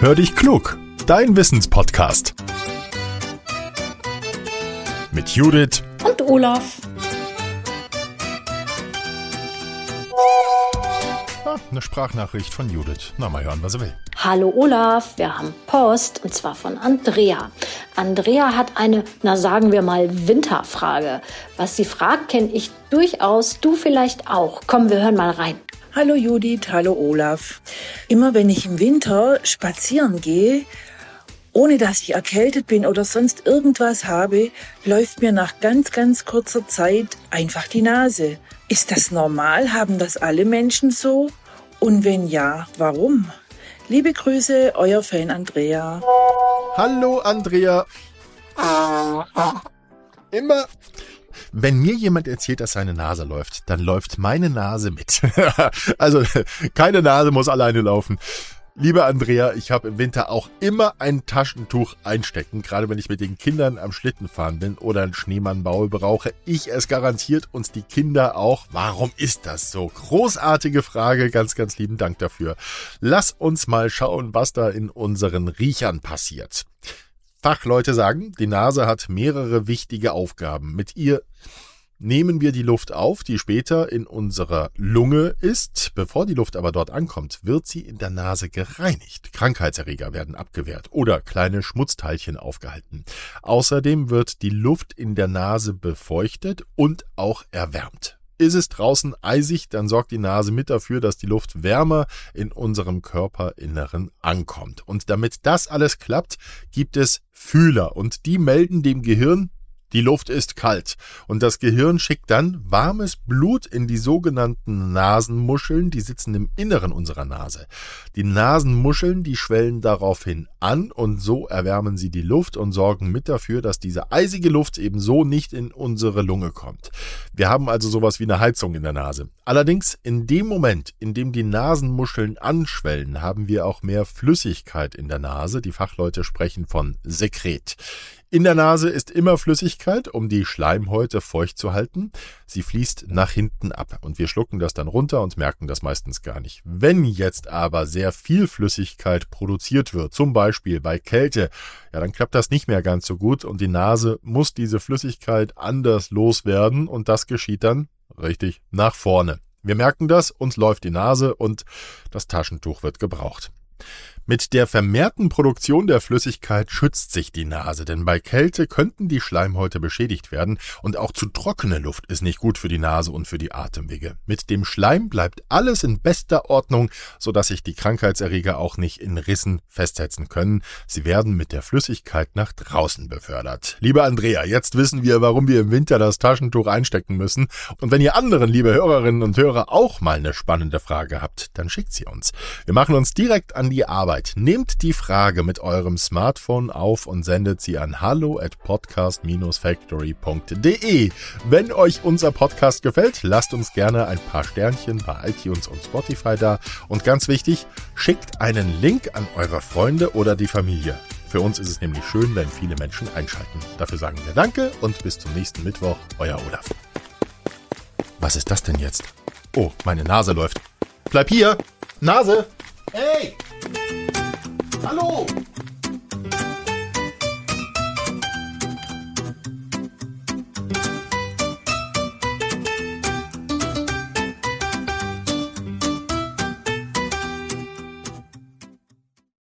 Hör dich klug, dein Wissenspodcast. Mit Judith und Olaf. Ah, eine Sprachnachricht von Judith. Na, mal hören, was er will. Hallo Olaf, wir haben Post und zwar von Andrea. Andrea hat eine, na sagen wir mal, Winterfrage. Was sie fragt, kenne ich durchaus, du vielleicht auch. Komm, wir hören mal rein. Hallo Judith, hallo Olaf. Immer wenn ich im Winter spazieren gehe, ohne dass ich erkältet bin oder sonst irgendwas habe, läuft mir nach ganz, ganz kurzer Zeit einfach die Nase. Ist das normal? Haben das alle Menschen so? Und wenn ja, warum? Liebe Grüße, euer Fan Andrea. Hallo Andrea. Immer wenn mir jemand erzählt, dass seine Nase läuft, dann läuft meine Nase mit. also keine Nase muss alleine laufen. Liebe Andrea, ich habe im Winter auch immer ein Taschentuch einstecken, gerade wenn ich mit den Kindern am Schlitten fahren bin oder einen Schneemann baue, brauche ich es garantiert und die Kinder auch. Warum ist das so? Großartige Frage, ganz, ganz lieben Dank dafür. Lass uns mal schauen, was da in unseren Riechern passiert. Fachleute sagen, die Nase hat mehrere wichtige Aufgaben. Mit ihr nehmen wir die Luft auf, die später in unserer Lunge ist. Bevor die Luft aber dort ankommt, wird sie in der Nase gereinigt. Krankheitserreger werden abgewehrt oder kleine Schmutzteilchen aufgehalten. Außerdem wird die Luft in der Nase befeuchtet und auch erwärmt. Ist es draußen eisig, dann sorgt die Nase mit dafür, dass die Luft wärmer in unserem Körperinneren ankommt. Und damit das alles klappt, gibt es Fühler und die melden dem Gehirn, die Luft ist kalt und das Gehirn schickt dann warmes Blut in die sogenannten Nasenmuscheln, die sitzen im Inneren unserer Nase. Die Nasenmuscheln, die schwellen daraufhin an und so erwärmen sie die Luft und sorgen mit dafür, dass diese eisige Luft eben so nicht in unsere Lunge kommt. Wir haben also sowas wie eine Heizung in der Nase. Allerdings in dem Moment, in dem die Nasenmuscheln anschwellen, haben wir auch mehr Flüssigkeit in der Nase. Die Fachleute sprechen von Sekret. In der Nase ist immer Flüssigkeit, um die Schleimhäute feucht zu halten. Sie fließt nach hinten ab und wir schlucken das dann runter und merken das meistens gar nicht. Wenn jetzt aber sehr viel Flüssigkeit produziert wird, zum Beispiel bei Kälte, ja, dann klappt das nicht mehr ganz so gut und die Nase muss diese Flüssigkeit anders loswerden und das geschieht dann richtig nach vorne. Wir merken das, uns läuft die Nase und das Taschentuch wird gebraucht. Mit der vermehrten Produktion der Flüssigkeit schützt sich die Nase, denn bei Kälte könnten die Schleimhäute beschädigt werden und auch zu trockene Luft ist nicht gut für die Nase und für die Atemwege. Mit dem Schleim bleibt alles in bester Ordnung, sodass sich die Krankheitserreger auch nicht in Rissen festsetzen können. Sie werden mit der Flüssigkeit nach draußen befördert. Liebe Andrea, jetzt wissen wir, warum wir im Winter das Taschentuch einstecken müssen. Und wenn ihr anderen, liebe Hörerinnen und Hörer, auch mal eine spannende Frage habt, dann schickt sie uns. Wir machen uns direkt an die Arbeit Arbeit. Nehmt die Frage mit eurem Smartphone auf und sendet sie an hallo at podcast-factory.de. Wenn euch unser Podcast gefällt, lasst uns gerne ein paar Sternchen bei iTunes und Spotify da. Und ganz wichtig, schickt einen Link an eure Freunde oder die Familie. Für uns ist es nämlich schön, wenn viele Menschen einschalten. Dafür sagen wir Danke und bis zum nächsten Mittwoch, euer Olaf. Was ist das denn jetzt? Oh, meine Nase läuft. Bleib hier! Nase! Hey! Hallo!